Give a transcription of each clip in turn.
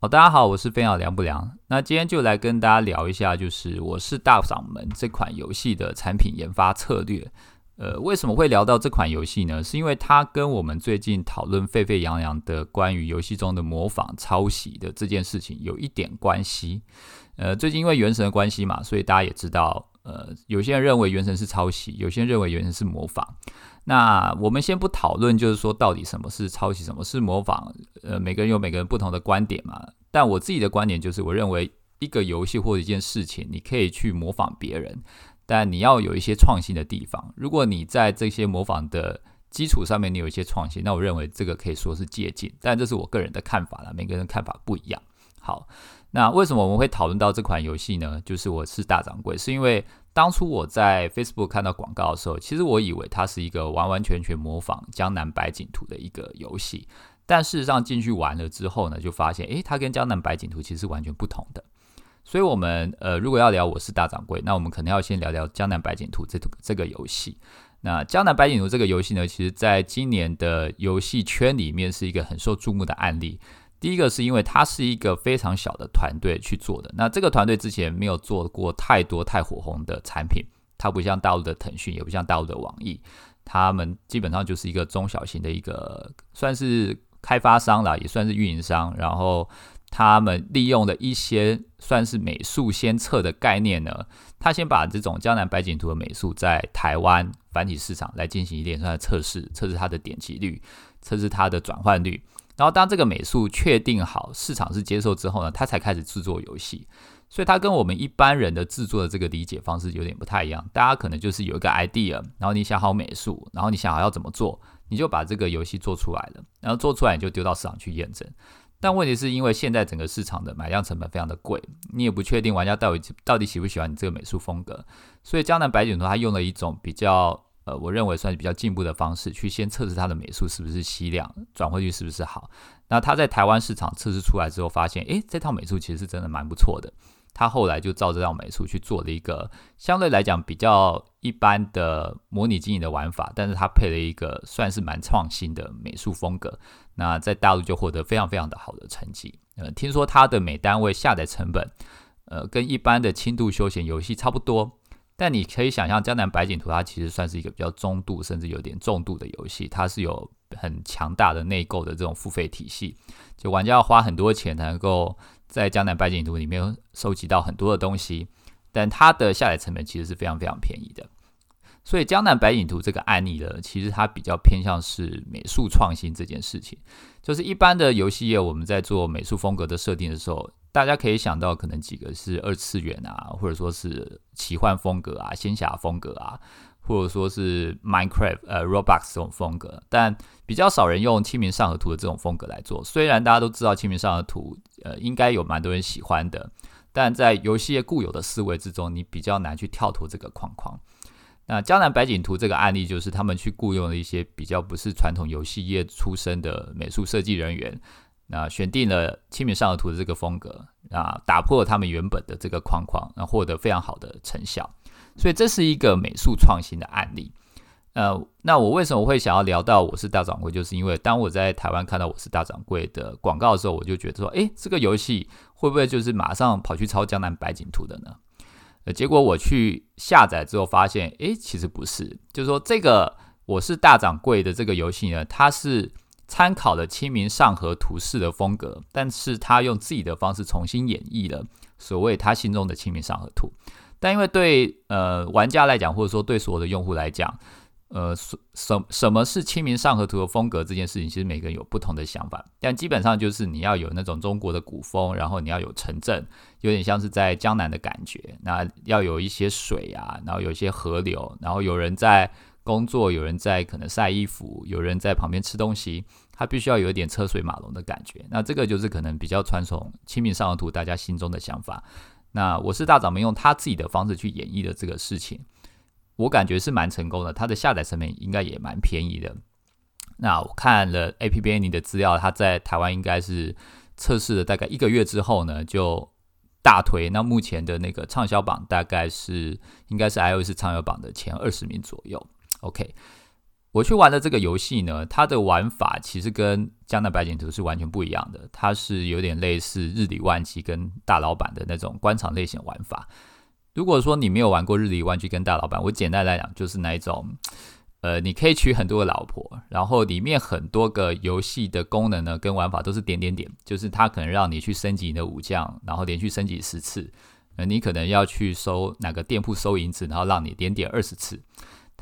哦，大家好，我是飞鸟凉不凉。那今天就来跟大家聊一下，就是《我是大嗓门》这款游戏的产品研发策略。呃，为什么会聊到这款游戏呢？是因为它跟我们最近讨论沸沸扬扬的关于游戏中的模仿、抄袭的这件事情有一点关系。呃，最近因为原神的关系嘛，所以大家也知道，呃，有些人认为原神是抄袭，有些人认为原神是模仿。那我们先不讨论，就是说到底什么是抄袭，什么是模仿。呃，每个人有每个人不同的观点嘛。但我自己的观点就是，我认为一个游戏或者一件事情，你可以去模仿别人，但你要有一些创新的地方。如果你在这些模仿的基础上面，你有一些创新，那我认为这个可以说是借鉴。但这是我个人的看法了，每个人看法不一样。好，那为什么我们会讨论到这款游戏呢？就是我是大掌柜，是因为。当初我在 Facebook 看到广告的时候，其实我以为它是一个完完全全模仿《江南百景图》的一个游戏，但事实上进去玩了之后呢，就发现，诶，它跟《江南百景图》其实是完全不同的。所以，我们呃，如果要聊我是大掌柜，那我们可能要先聊聊《江南百景图》这这个游戏。那《江南百景图》这个游戏呢，其实在今年的游戏圈里面是一个很受注目的案例。第一个是因为它是一个非常小的团队去做的，那这个团队之前没有做过太多太火红的产品，它不像大陆的腾讯，也不像大陆的网易，他们基本上就是一个中小型的一个算是开发商啦，也算是运营商，然后他们利用的一些算是美术先测的概念呢，他先把这种江南百景图的美术在台湾繁体市场来进行一连串的测试，测试它的点击率，测试它的转换率。然后当这个美术确定好，市场是接受之后呢，他才开始制作游戏。所以它跟我们一般人的制作的这个理解方式有点不太一样。大家可能就是有一个 idea，然后你想好美术，然后你想好要怎么做，你就把这个游戏做出来了。然后做出来你就丢到市场去验证。但问题是因为现在整个市场的买量成本非常的贵，你也不确定玩家到底到底喜不喜欢你这个美术风格。所以江南白景图它用了一种比较。呃，我认为算是比较进步的方式，去先测试它的美术是不是吸量，转换率是不是好。那他在台湾市场测试出来之后，发现，诶，这套美术其实是真的蛮不错的。他后来就照这套美术去做了一个相对来讲比较一般的模拟经营的玩法，但是他配了一个算是蛮创新的美术风格。那在大陆就获得非常非常的好的成绩。呃，听说它的每单位下载成本，呃，跟一般的轻度休闲游戏差不多。但你可以想象，《江南百景图》它其实算是一个比较中度，甚至有点重度的游戏。它是有很强大的内购的这种付费体系，就玩家要花很多钱才能够在《江南百景图》里面收集到很多的东西。但它的下载成本其实是非常非常便宜的。所以，《江南百景图》这个案例呢，其实它比较偏向是美术创新这件事情。就是一般的游戏业，我们在做美术风格的设定的时候。大家可以想到，可能几个是二次元啊，或者说是奇幻风格啊、仙侠风格啊，或者说是 Minecraft、呃 Roblox 这种风格，但比较少人用清明上河图的这种风格来做。虽然大家都知道清明上河图，呃，应该有蛮多人喜欢的，但在游戏业固有的思维之中，你比较难去跳脱这个框框。那江南百景图这个案例，就是他们去雇佣了一些比较不是传统游戏业出身的美术设计人员。那选定了《清明上河图》的这个风格啊，打破他们原本的这个框框，那获得非常好的成效。所以这是一个美术创新的案例。呃，那我为什么会想要聊到我是大掌柜？就是因为当我在台湾看到我是大掌柜的广告的时候，我就觉得说，诶，这个游戏会不会就是马上跑去抄《江南百景图》的呢？呃，结果我去下载之后发现，诶，其实不是，就是说这个我是大掌柜的这个游戏呢，它是。参考了《清明上河图》式的风格，但是他用自己的方式重新演绎了所谓他心中的《清明上河图》。但因为对呃玩家来讲，或者说对所有的用户来讲，呃什什什么是《清明上河图》的风格这件事情，其实每个人有不同的想法。但基本上就是你要有那种中国的古风，然后你要有城镇，有点像是在江南的感觉。那要有一些水啊，然后有一些河流，然后有人在。工作有人在可能晒衣服，有人在旁边吃东西，他必须要有一点车水马龙的感觉。那这个就是可能比较传统《清明上河图》大家心中的想法。那我是大掌门用他自己的方式去演绎的这个事情，我感觉是蛮成功的。它的下载成本应该也蛮便宜的。那我看了 A P P N 的资料，它在台湾应该是测试了大概一个月之后呢，就大推。那目前的那个畅销榜大概是应该是 iOS 畅销榜的前二十名左右。OK，我去玩的这个游戏呢，它的玩法其实跟《江南百景图》是完全不一样的。它是有点类似日理万机跟大老板的那种官场类型玩法。如果说你没有玩过日理万机跟大老板，我简单来讲就是那一种，呃，你可以娶很多个老婆，然后里面很多个游戏的功能呢跟玩法都是点点点，就是它可能让你去升级你的武将，然后连续升级十次。呃，你可能要去收哪个店铺收银子，然后让你点点二十次。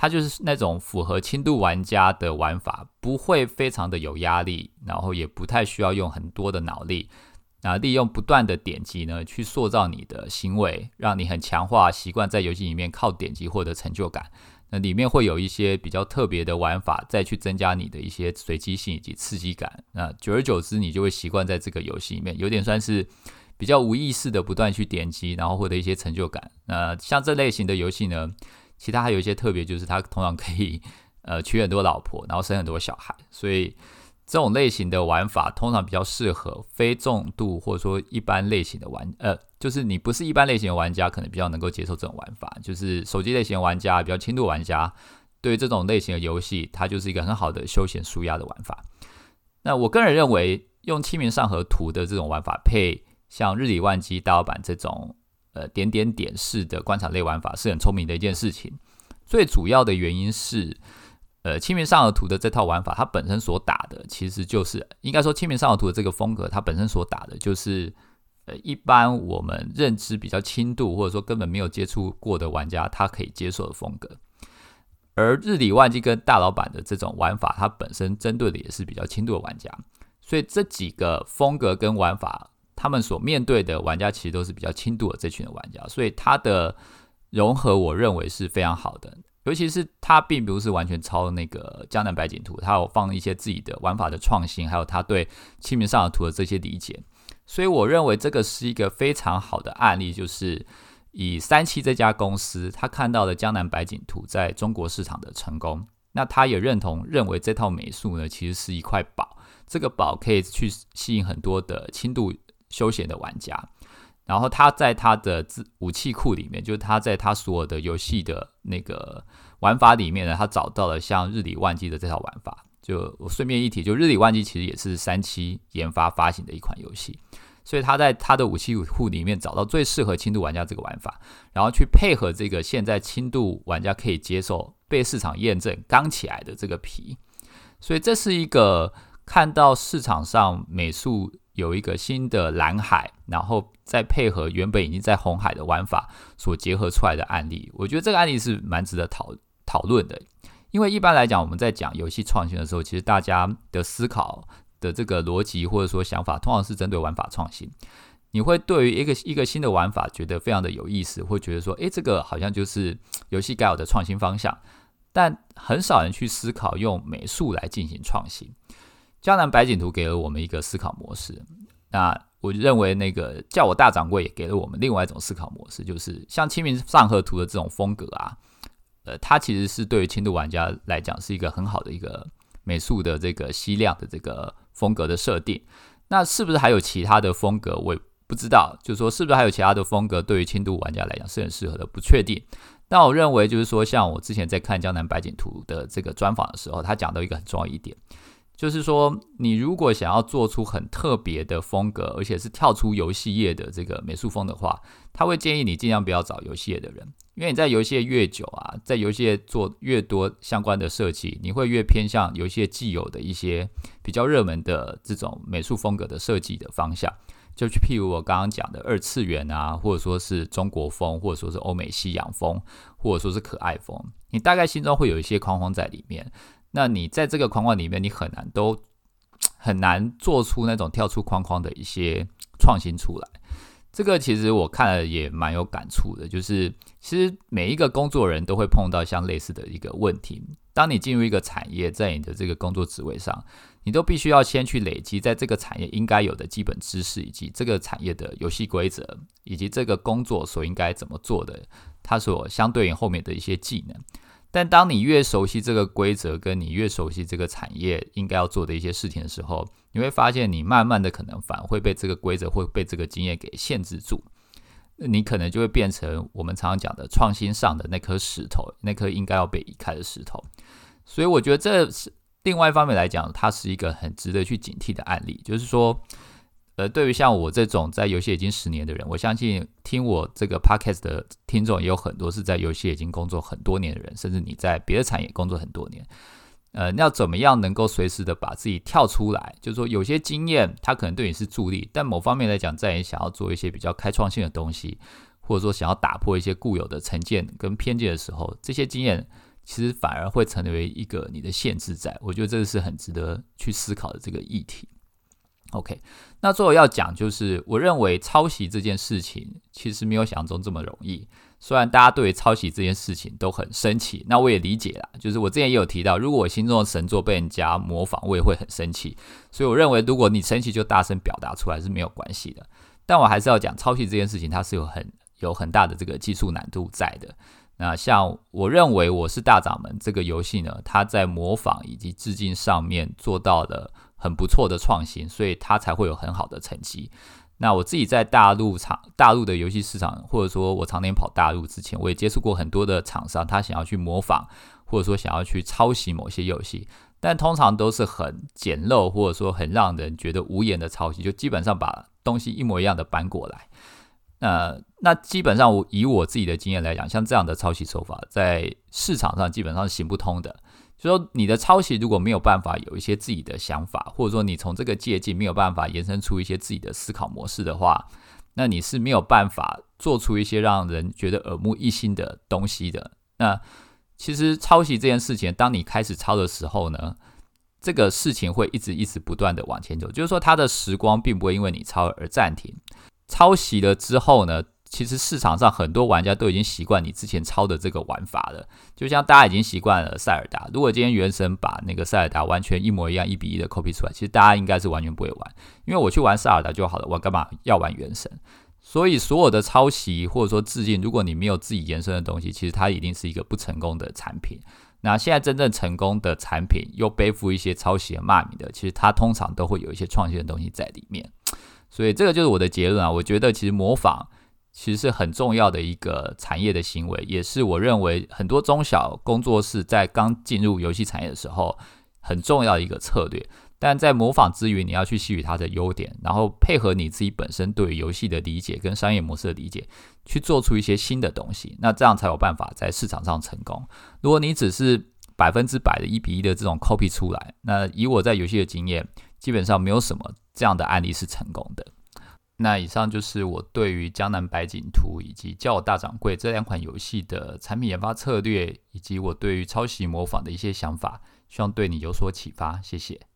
它就是那种符合轻度玩家的玩法，不会非常的有压力，然后也不太需要用很多的脑力。那利用不断的点击呢，去塑造你的行为，让你很强化习惯在游戏里面靠点击获得成就感。那里面会有一些比较特别的玩法，再去增加你的一些随机性以及刺激感。那久而久之，你就会习惯在这个游戏里面，有点算是比较无意识的不断去点击，然后获得一些成就感。那像这类型的游戏呢？其他还有一些特别，就是它通常可以呃娶很多老婆，然后生很多小孩，所以这种类型的玩法通常比较适合非重度或者说一般类型的玩呃，就是你不是一般类型的玩家，可能比较能够接受这种玩法。就是手机类型的玩家，比较轻度玩家，对这种类型的游戏，它就是一个很好的休闲舒压的玩法。那我个人认为，用清明上河图的这种玩法，配像日理万机大老板这种。呃，点点点式的观察类玩法是很聪明的一件事情。最主要的原因是，呃，清明上河图的这套玩法，它本身所打的其实就是应该说，清明上河图的这个风格，它本身所打的就是呃，一般我们认知比较轻度或者说根本没有接触过的玩家，他可以接受的风格。而日理万机跟大老板的这种玩法，它本身针对的也是比较轻度的玩家，所以这几个风格跟玩法。他们所面对的玩家其实都是比较轻度的这群的玩家，所以它的融合我认为是非常好的。尤其是它并不是完全抄那个江南百景图，它有放一些自己的玩法的创新，还有他对清明上河图的这些理解。所以我认为这个是一个非常好的案例，就是以三七这家公司，他看到了江南百景图在中国市场的成功，那他也认同认为这套美术呢其实是一块宝，这个宝可以去吸引很多的轻度。休闲的玩家，然后他在他的自武器库里面，就是他在他所有的游戏的那个玩法里面呢，他找到了像日理万机的这套玩法。就我顺便一提，就日理万机其实也是三期研发发行的一款游戏，所以他在他的武器库里面找到最适合轻度玩家这个玩法，然后去配合这个现在轻度玩家可以接受、被市场验证刚起来的这个皮，所以这是一个看到市场上美术。有一个新的蓝海，然后再配合原本已经在红海的玩法所结合出来的案例，我觉得这个案例是蛮值得讨讨论的。因为一般来讲，我们在讲游戏创新的时候，其实大家的思考的这个逻辑或者说想法，通常是针对玩法创新。你会对于一个一个新的玩法觉得非常的有意思，会觉得说，诶，这个好像就是游戏该有的创新方向。但很少人去思考用美术来进行创新。江南百景图给了我们一个思考模式，那我认为那个叫我大掌柜也给了我们另外一种思考模式，就是像清明上河图的这种风格啊，呃，它其实是对于轻度玩家来讲是一个很好的一个美术的这个吸量的这个风格的设定。那是不是还有其他的风格？我也不知道，就是说是不是还有其他的风格对于轻度玩家来讲是很适合的，不确定。但我认为就是说，像我之前在看江南百景图的这个专访的时候，他讲到一个很重要一点。就是说，你如果想要做出很特别的风格，而且是跳出游戏业的这个美术风的话，他会建议你尽量不要找游戏业的人，因为你在游戏业越久啊，在游戏业做越多相关的设计，你会越偏向游戏业既有的一些比较热门的这种美术风格的设计的方向。就去譬如我刚刚讲的二次元啊，或者说是中国风，或者说是欧美西洋风，或者说是可爱风，你大概心中会有一些框框在里面。那你在这个框框里面，你很难都很难做出那种跳出框框的一些创新出来。这个其实我看了也蛮有感触的，就是其实每一个工作人都会碰到像类似的一个问题。当你进入一个产业，在你的这个工作职位上，你都必须要先去累积在这个产业应该有的基本知识，以及这个产业的游戏规则，以及这个工作所应该怎么做的，它所相对应后面的一些技能。但当你越熟悉这个规则，跟你越熟悉这个产业应该要做的一些事情的时候，你会发现你慢慢的可能反而会被这个规则会被这个经验给限制住，你可能就会变成我们常常讲的创新上的那颗石头，那颗应该要被移开的石头。所以我觉得这是另外一方面来讲，它是一个很值得去警惕的案例。就是说，呃，对于像我这种在游戏已经十年的人，我相信听我这个 podcast 的听众也有很多是在游戏已经工作很多年的人，甚至你在别的产业工作很多年。呃，要怎么样能够随时的把自己跳出来？就是说，有些经验它可能对你是助力，但某方面来讲，在你想要做一些比较开创性的东西，或者说想要打破一些固有的成见跟偏见的时候，这些经验其实反而会成为一个你的限制。在我觉得这个是很值得去思考的这个议题。OK，那最后要讲就是，我认为抄袭这件事情其实没有想象中这么容易。虽然大家对于抄袭这件事情都很生气，那我也理解啦。就是我之前也有提到，如果我心中的神作被人家模仿，我也会很生气。所以我认为，如果你生气就大声表达出来是没有关系的。但我还是要讲，抄袭这件事情它是有很有很大的这个技术难度在的。那像我认为我是大掌门这个游戏呢，它在模仿以及致敬上面做到了很不错的创新，所以它才会有很好的成绩。那我自己在大陆厂、大陆的游戏市场，或者说我常年跑大陆之前，我也接触过很多的厂商，他想要去模仿，或者说想要去抄袭某些游戏，但通常都是很简陋，或者说很让人觉得无言的抄袭，就基本上把东西一模一样的搬过来。那那基本上我以我自己的经验来讲，像这样的抄袭手法，在市场上基本上是行不通的。就说你的抄袭如果没有办法有一些自己的想法，或者说你从这个借鉴没有办法延伸出一些自己的思考模式的话，那你是没有办法做出一些让人觉得耳目一新的东西的。那其实抄袭这件事情，当你开始抄的时候呢，这个事情会一直一直不断的往前走，就是说它的时光并不会因为你抄而暂停。抄袭了之后呢？其实市场上很多玩家都已经习惯你之前抄的这个玩法了，就像大家已经习惯了塞尔达。如果今天原神把那个塞尔达完全一模一样一比一的 copy 出来，其实大家应该是完全不会玩，因为我去玩塞尔达就好了，我干嘛要玩原神？所以所有的抄袭或者说致敬，如果你没有自己延伸的东西，其实它一定是一个不成功的产品。那现在真正成功的产品又背负一些抄袭和骂名的，其实它通常都会有一些创新的东西在里面。所以这个就是我的结论啊，我觉得其实模仿。其实是很重要的一个产业的行为，也是我认为很多中小工作室在刚进入游戏产业的时候很重要的一个策略。但在模仿之余，你要去吸取它的优点，然后配合你自己本身对游戏的理解跟商业模式的理解，去做出一些新的东西。那这样才有办法在市场上成功。如果你只是百分之百的一比一的这种 copy 出来，那以我在游戏的经验，基本上没有什么这样的案例是成功的。那以上就是我对于《江南百景图》以及《叫我大掌柜》这两款游戏的产品研发策略，以及我对于抄袭模仿的一些想法，希望对你有所启发。谢谢。